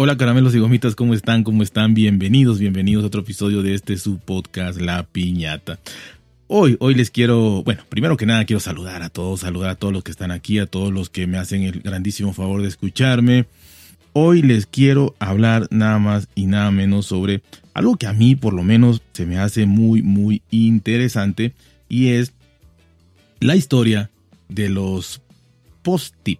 Hola caramelos y gomitas, ¿cómo están? ¿Cómo están? Bienvenidos, bienvenidos a otro episodio de este su podcast La Piñata. Hoy, hoy les quiero, bueno, primero que nada quiero saludar a todos, saludar a todos los que están aquí, a todos los que me hacen el grandísimo favor de escucharme. Hoy les quiero hablar nada más y nada menos sobre algo que a mí por lo menos se me hace muy, muy interesante y es la historia de los post-tip,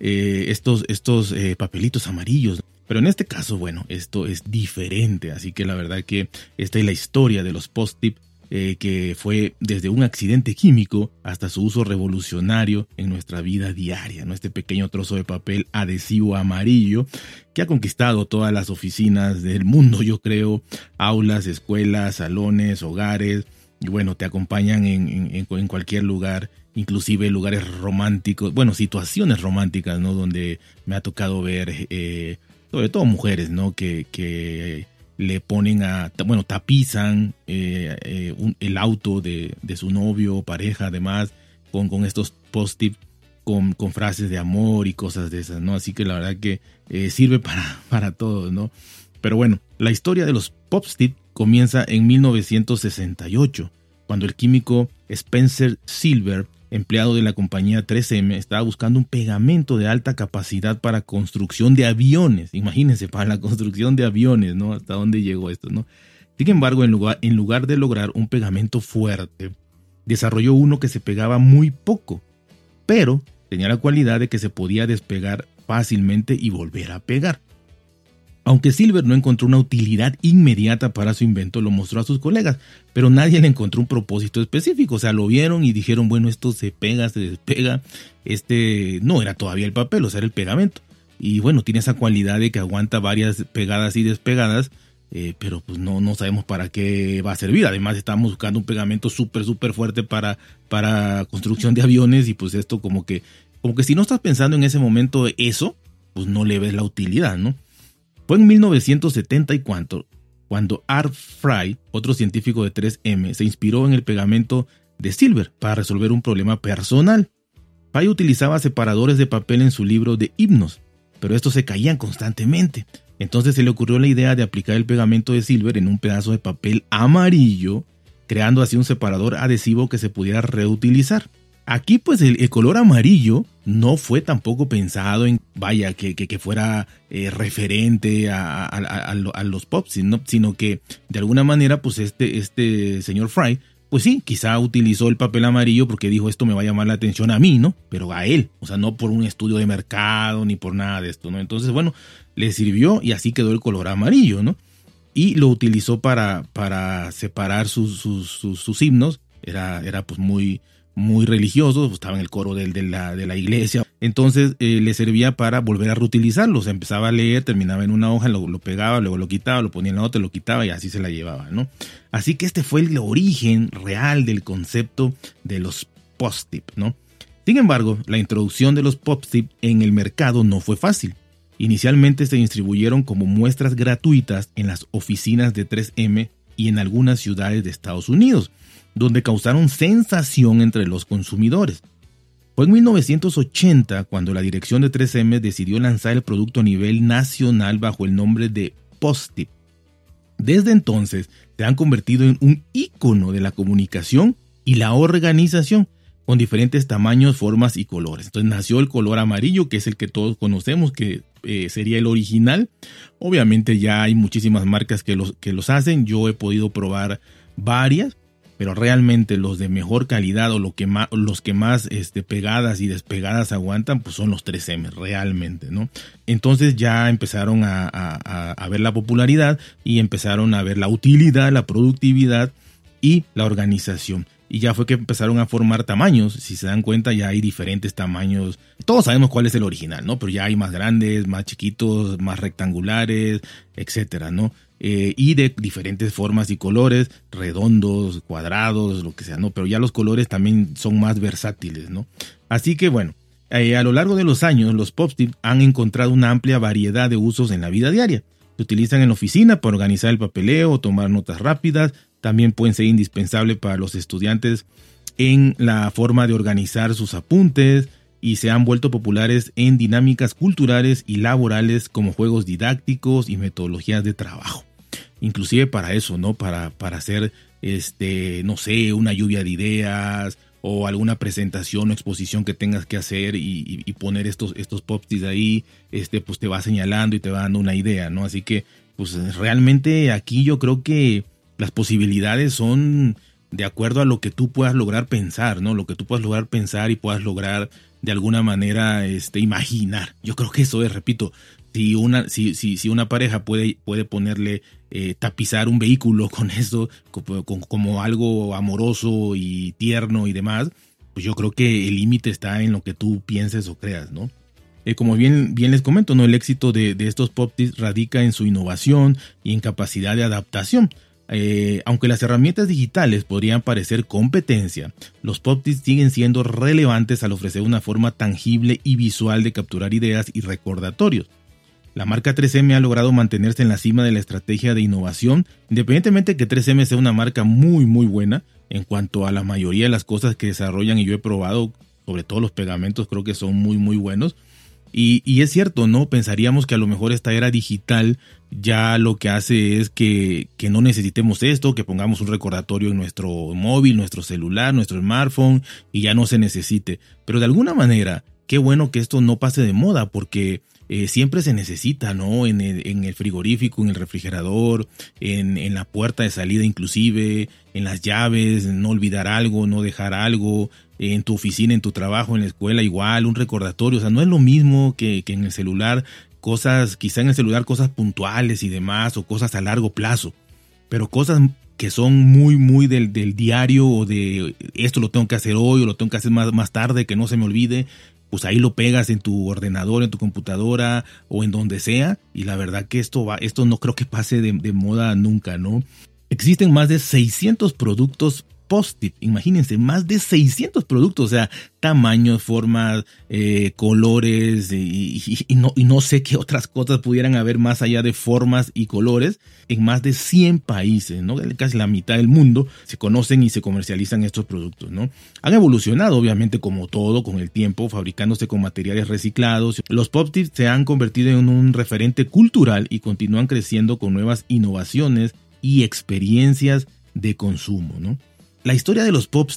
eh, estos, estos eh, papelitos amarillos pero en este caso, bueno, esto es diferente, así que la verdad que esta es la historia de los post-tip eh, que fue desde un accidente químico hasta su uso revolucionario en nuestra vida diaria, ¿no? Este pequeño trozo de papel adhesivo amarillo que ha conquistado todas las oficinas del mundo, yo creo, aulas, escuelas, salones, hogares, y bueno, te acompañan en, cualquier lugar inclusive lugares románticos, bueno, situaciones románticas, ¿no? Donde me ha tocado ver eh, sobre todo mujeres, ¿no? Que, que le ponen a, bueno, tapizan eh, eh, el auto de, de, su novio o pareja, además, con, con estos post-it con, con, frases de amor y cosas de esas, ¿no? Así que la verdad que eh, sirve para, para todo, ¿no? Pero bueno, la historia de los post-it comienza en 1968, cuando el químico Spencer Silver empleado de la compañía 3M, estaba buscando un pegamento de alta capacidad para construcción de aviones. Imagínense, para la construcción de aviones, ¿no? Hasta dónde llegó esto, ¿no? Sin embargo, en lugar, en lugar de lograr un pegamento fuerte, desarrolló uno que se pegaba muy poco, pero tenía la cualidad de que se podía despegar fácilmente y volver a pegar. Aunque Silver no encontró una utilidad inmediata para su invento, lo mostró a sus colegas, pero nadie le encontró un propósito específico. O sea, lo vieron y dijeron, bueno, esto se pega, se despega. Este no era todavía el papel, o sea, era el pegamento. Y bueno, tiene esa cualidad de que aguanta varias pegadas y despegadas, eh, pero pues no, sabemos para qué va a servir. Además, estamos buscando un pegamento súper, súper fuerte para, para construcción de aviones y pues esto como que, como que si no estás pensando en ese momento eso, pues no le ves la utilidad, ¿no? Fue en 1974 cuando Art Fry, otro científico de 3M, se inspiró en el pegamento de Silver para resolver un problema personal. Fry utilizaba separadores de papel en su libro de himnos, pero estos se caían constantemente. Entonces se le ocurrió la idea de aplicar el pegamento de Silver en un pedazo de papel amarillo, creando así un separador adhesivo que se pudiera reutilizar. Aquí pues el, color amarillo no fue tampoco pensado en, vaya, que, que, fuera eh, referente a, los pops, sino, que de alguna manera pues este, este señor Fry, pues sí, quizá utilizó el papel amarillo porque dijo esto me va a llamar la atención a mí, ¿no? Pero a él, o sea, no por un estudio de mercado ni por nada de esto, ¿no? Entonces, bueno, le sirvió y así quedó el color amarillo, ¿no? Y lo utilizó para, para separar sus, sus, sus himnos, era, era pues muy muy religioso, pues, estaba en el coro de, la, de la, iglesia, entonces eh, le servía para volver a reutilizarlo, empezaba a leer, terminaba en una hoja, lo, lo, pegaba, luego lo quitaba, lo ponía en la otra, lo quitaba y así se la llevaba, ¿no? Así que este fue el origen real del concepto de los post-it, ¿no? Sin embargo, la introducción de los post-it en el mercado no fue fácil. Inicialmente se distribuyeron como muestras gratuitas en las oficinas de 3M y en algunas ciudades de Estados Unidos, donde causaron sensación entre los consumidores. Fue en 1980 cuando la dirección de 3M decidió lanzar el producto a nivel nacional bajo el nombre de Post-it. Desde entonces se han convertido en un icono de la comunicación y la organización, con diferentes tamaños, formas y colores. Entonces nació el color amarillo, que es el que todos conocemos, que eh, sería el original. Obviamente ya hay muchísimas marcas que los, que los hacen. Yo he podido probar varias pero realmente los de mejor calidad o lo que más, los que más este, pegadas y despegadas aguantan, pues son los 3M, realmente, ¿no? Entonces ya empezaron a, a, ver la popularidad y empezaron a ver la utilidad, la productividad y la organización y ya fue que empezaron a formar tamaños. Si se dan cuenta, ya hay diferentes tamaños. Todos sabemos cuál es el original, ¿no? Pero ya hay más grandes, más chiquitos, más rectangulares, etcétera, ¿no? Eh, y de diferentes formas y colores, redondos, cuadrados, lo que sea, ¿no? Pero ya los colores también son más versátiles, ¿no? Así que bueno, eh, a lo largo de los años, los pop-tips han encontrado una amplia variedad de usos en la vida diaria. Se utilizan en la oficina para organizar el papeleo, tomar notas rápidas, también pueden ser indispensables para los estudiantes en la forma de organizar sus apuntes, y se han vuelto populares en dinámicas culturales y laborales como juegos didácticos y metodologías de trabajo. Inclusive para eso, ¿no? Para, para hacer, este, no sé, una lluvia de ideas o alguna presentación o exposición que tengas que hacer y, poner estos, estos ahí, este, pues te va señalando y te va dando una idea, ¿no? Así que, pues realmente aquí yo creo que las posibilidades son de acuerdo a lo que tú puedas lograr pensar, ¿no? Lo que tú puedas lograr pensar y puedas lograr de alguna manera este, imaginar. Yo creo que eso es, repito, si una, si, si, si una pareja puede, puede ponerle, eh, tapizar un vehículo con eso, como, algo amoroso y tierno y demás, pues yo creo que el límite está en lo que tú pienses o creas, ¿no? Eh, como bien, bien les comento, ¿no? El éxito de, de estos pop radica en su innovación y en capacidad de adaptación. Eh, aunque las herramientas digitales podrían parecer competencia, los pop siguen siendo relevantes al ofrecer una forma tangible y visual de capturar ideas y recordatorios. La marca 3M ha logrado mantenerse en la cima de la estrategia de innovación, independientemente de que 3M sea una marca muy muy buena en cuanto a la mayoría de las cosas que desarrollan y yo he probado, sobre todo los pegamentos creo que son muy muy buenos. Y, es cierto, ¿no? Pensaríamos que a lo mejor esta era digital ya lo que hace es que, que, no necesitemos esto, que pongamos un recordatorio en nuestro móvil, nuestro celular, nuestro smartphone y ya no se necesite. Pero de alguna manera, qué bueno que esto no pase de moda porque eh, siempre se necesita, ¿no? En el, en el frigorífico, en el refrigerador, en, la puerta de salida inclusive, en las llaves, no olvidar algo, no dejar algo, en tu oficina, en tu trabajo, en la escuela igual, un recordatorio, o sea, no es lo mismo que, que en el celular, cosas, quizá en el celular cosas puntuales y demás, o cosas a largo plazo, pero cosas que son muy, muy del, del, diario o de esto lo tengo que hacer hoy o lo tengo que hacer más, más tarde, que no se me olvide, pues ahí lo pegas en tu ordenador, en tu computadora o en donde sea. Y la verdad que esto va, esto no creo que pase de, moda nunca, ¿no? Existen más de 600 productos post-it. Imagínense, más de 600 productos, o sea, tamaños, formas, eh, colores y, no, y no sé qué otras cosas pudieran haber más allá de formas y colores en más de 100 países, ¿no? Casi la mitad del mundo se conocen y se comercializan estos productos, ¿no? Han evolucionado, obviamente, como todo, con el tiempo, fabricándose con materiales reciclados. Los pop-its se han convertido en un referente cultural y continúan creciendo con nuevas innovaciones y experiencias de consumo, ¿no? La historia de los pop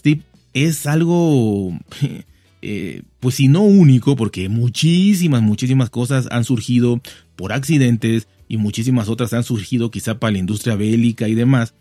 es algo, eh, pues si no único, porque muchísimas, muchísimas cosas han surgido por accidentes y muchísimas otras han surgido quizá para la industria bélica y demás.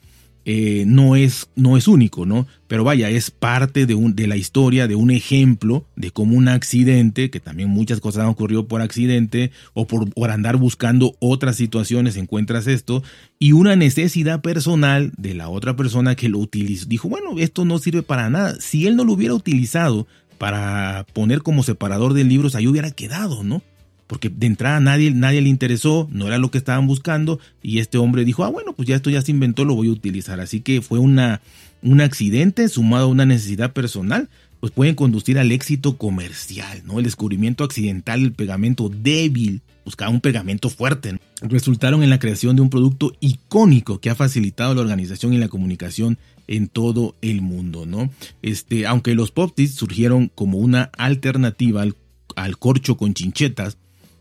Eh, no, es, no es único, ¿no? Pero vaya, es parte de, un, de la historia, de un ejemplo de cómo un accidente, que también muchas cosas han ocurrido por accidente o por, por andar buscando otras situaciones, encuentras esto, y una necesidad personal de la otra persona que lo utilizó. Dijo, bueno, esto no sirve para nada. Si él no lo hubiera utilizado para poner como separador de libros, ahí hubiera quedado, ¿no? Porque de entrada nadie, nadie le interesó, no era lo que estaban buscando y este hombre dijo, ah bueno, pues ya esto ya se inventó, lo voy a utilizar. Así que fue una, un accidente sumado a una necesidad personal, pues pueden conducir al éxito comercial, ¿no? El descubrimiento accidental del pegamento débil, buscaba un pegamento fuerte, resultaron en la creación de un producto icónico que ha facilitado la organización y la comunicación en todo el mundo, ¿no? Este, aunque los pop surgieron como una alternativa al, al corcho con chinchetas,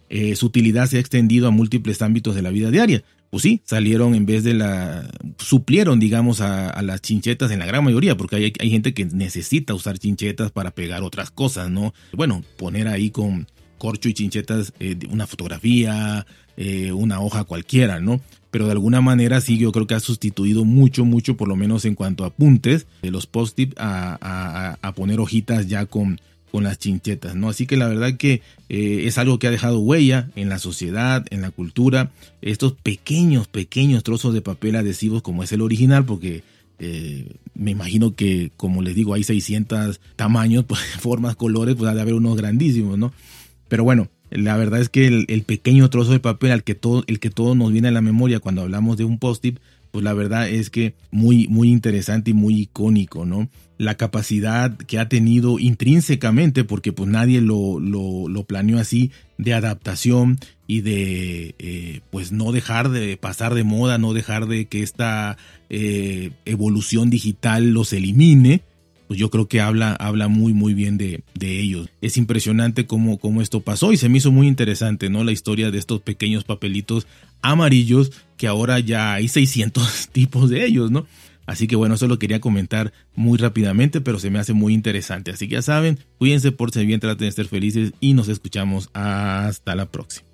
eh, su utilidad se ha extendido a múltiples ámbitos de la vida diaria. Pues sí, salieron en vez de la, suplieron, digamos, a, las chinchetas en la gran mayoría, porque hay, gente que necesita usar chinchetas para pegar otras cosas, ¿no? Bueno, poner ahí con corcho y chinchetas eh, una fotografía, eh, una hoja cualquiera, ¿no? Pero de alguna manera sí, yo creo que ha sustituido mucho, mucho, por lo menos en cuanto a apuntes, de los post-it a poner hojitas ya con, con las chinchetas, ¿no? Así que la verdad que eh, es algo que ha dejado huella en la sociedad, en la cultura, estos pequeños, pequeños trozos de papel adhesivos como es el original, porque eh, me imagino que, como les digo, hay 600 tamaños, pues, formas, colores, pues ha de haber unos grandísimos, ¿no? Pero bueno, la verdad es que el, pequeño trozo de papel al que todo, el que todo nos viene a la memoria cuando hablamos de un post-it, pues la verdad es que muy, muy interesante y muy icónico, ¿no? La capacidad que ha tenido intrínsecamente, porque pues nadie lo, lo, planeó así, de adaptación y de eh, pues no dejar de pasar de moda, no dejar de que esta eh, evolución digital los elimine, pues yo creo que habla, habla muy, muy bien de, de ellos. Es impresionante cómo, cómo esto pasó y se me hizo muy interesante, ¿no? La historia de estos pequeños papelitos amarillos que ahora ya hay 600 tipos de ellos, ¿no? Así que bueno, eso lo quería comentar muy rápidamente, pero se me hace muy interesante. Así que ya saben, cuídense, por ser bien, traten de ser felices y nos escuchamos hasta la próxima.